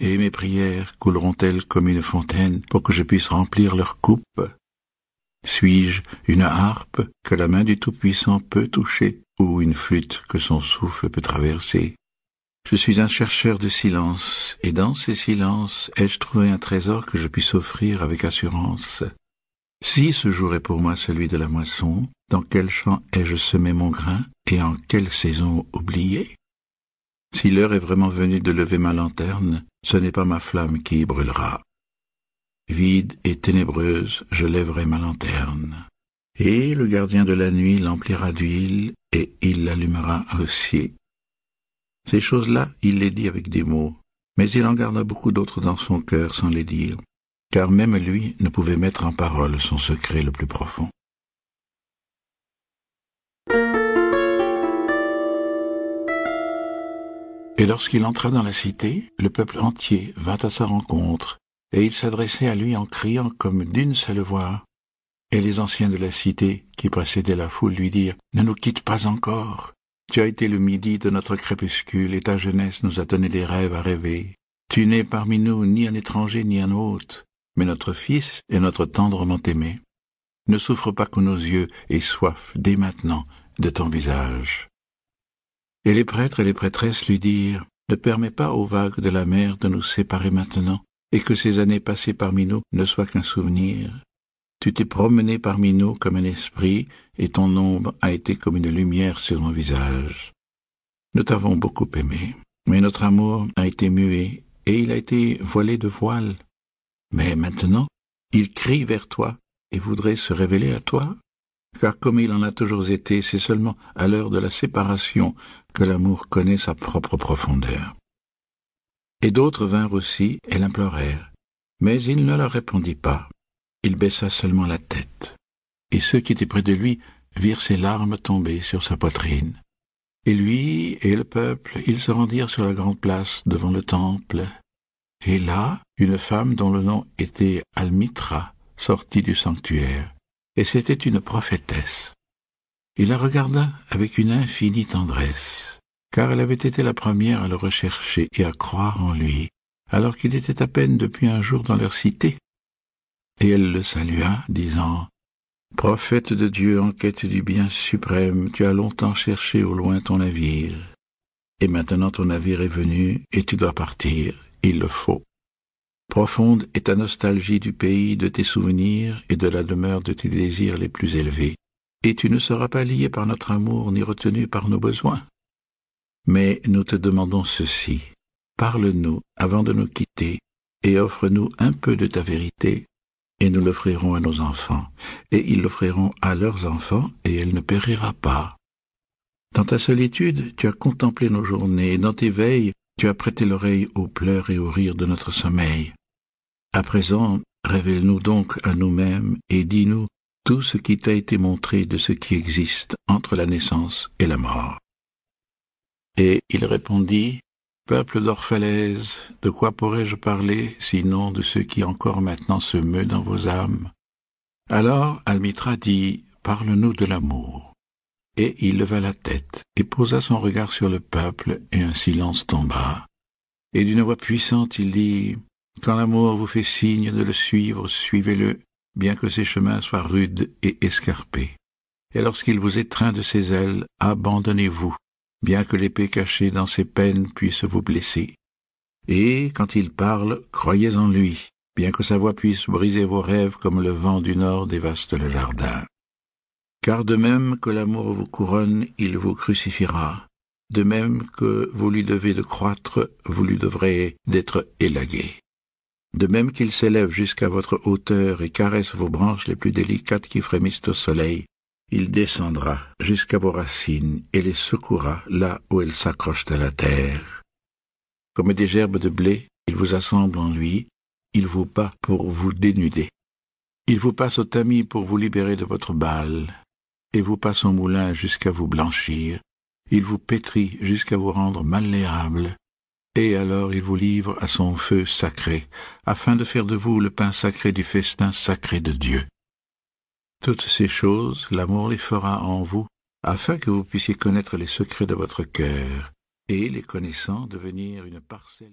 Et mes prières couleront-elles comme une fontaine pour que je puisse remplir leur coupe Suis-je une harpe que la main du Tout-Puissant peut toucher ou une flûte que son souffle peut traverser? Je suis un chercheur de silence, et dans ces silences ai-je trouvé un trésor que je puisse offrir avec assurance? Si ce jour est pour moi celui de la moisson, dans quel champ ai-je semé mon grain, et en quelle saison oublié? Si l'heure est vraiment venue de lever ma lanterne, ce n'est pas ma flamme qui y brûlera. Vide et ténébreuse, je lèverai ma lanterne. Et le gardien de la nuit l'emplira d'huile, et il l'allumera aussi. Ces choses-là, il les dit avec des mots, mais il en garda beaucoup d'autres dans son cœur sans les dire, car même lui ne pouvait mettre en parole son secret le plus profond. Et lorsqu'il entra dans la cité, le peuple entier vint à sa rencontre, et il s'adressait à lui en criant comme d'une seule voix. Et les anciens de la cité, qui précédaient la foule, lui dirent, Ne nous quitte pas encore. Tu as été le midi de notre crépuscule, et ta jeunesse nous a donné des rêves à rêver. Tu n'es parmi nous ni un étranger ni un hôte, mais notre fils et notre tendrement aimé. Ne souffre pas que nos yeux aient soif dès maintenant de ton visage. Et les prêtres et les prêtresses lui dirent, Ne permets pas aux vagues de la mer de nous séparer maintenant, et que ces années passées parmi nous ne soient qu'un souvenir. Tu t'es promené parmi nous comme un esprit, et ton ombre a été comme une lumière sur mon visage. Nous t'avons beaucoup aimé, mais notre amour a été muet, et il a été voilé de voile. Mais maintenant, il crie vers toi et voudrait se révéler à toi car comme il en a toujours été, c'est seulement à l'heure de la séparation que l'amour connaît sa propre profondeur. Et d'autres vinrent aussi et l'implorèrent, mais il ne leur répondit pas, il baissa seulement la tête, et ceux qui étaient près de lui virent ses larmes tomber sur sa poitrine. Et lui et le peuple, ils se rendirent sur la grande place devant le temple, et là, une femme dont le nom était Almitra sortit du sanctuaire et c'était une prophétesse. Il la regarda avec une infinie tendresse, car elle avait été la première à le rechercher et à croire en lui, alors qu'il était à peine depuis un jour dans leur cité. Et elle le salua, disant, Prophète de Dieu en quête du bien suprême, tu as longtemps cherché au loin ton navire. Et maintenant ton navire est venu, et tu dois partir, il le faut. Profonde est ta nostalgie du pays, de tes souvenirs et de la demeure de tes désirs les plus élevés, et tu ne seras pas lié par notre amour ni retenu par nos besoins. Mais nous te demandons ceci. Parle-nous avant de nous quitter, et offre-nous un peu de ta vérité, et nous l'offrirons à nos enfants, et ils l'offriront à leurs enfants, et elle ne périra pas. Dans ta solitude, tu as contemplé nos journées, et dans tes veilles, tu as prêté l'oreille aux pleurs et aux rires de notre sommeil. À présent, révèle-nous donc à nous-mêmes et dis-nous tout ce qui t'a été montré de ce qui existe entre la naissance et la mort. Et il répondit, Peuple d'Orphalaise, de quoi pourrais-je parler sinon de ce qui encore maintenant se meut dans vos âmes? Alors Almitra dit, Parle-nous de l'amour. Et il leva la tête et posa son regard sur le peuple, et un silence tomba. Et d'une voix puissante il dit, quand l'amour vous fait signe de le suivre, suivez-le, bien que ses chemins soient rudes et escarpés. Et lorsqu'il vous étreint de ses ailes, abandonnez-vous, bien que l'épée cachée dans ses peines puisse vous blesser. Et, quand il parle, croyez en lui, bien que sa voix puisse briser vos rêves comme le vent du nord dévaste le jardin. Car de même que l'amour vous couronne, il vous crucifiera. De même que vous lui devez de croître, vous lui devrez d'être élagué de même qu'il s'élève jusqu'à votre hauteur et caresse vos branches les plus délicates qui frémissent au soleil, il descendra jusqu'à vos racines et les secourra là où elles s'accrochent à la terre. Comme des gerbes de blé, il vous assemble en lui, il vous bat pour vous dénuder. Il vous passe au tamis pour vous libérer de votre balle, et vous passe au moulin jusqu'à vous blanchir, il vous pétrit jusqu'à vous rendre malléable, et alors il vous livre à son feu sacré, afin de faire de vous le pain sacré du festin sacré de Dieu. Toutes ces choses, l'amour les fera en vous, afin que vous puissiez connaître les secrets de votre cœur, et les connaissant devenir une parcelle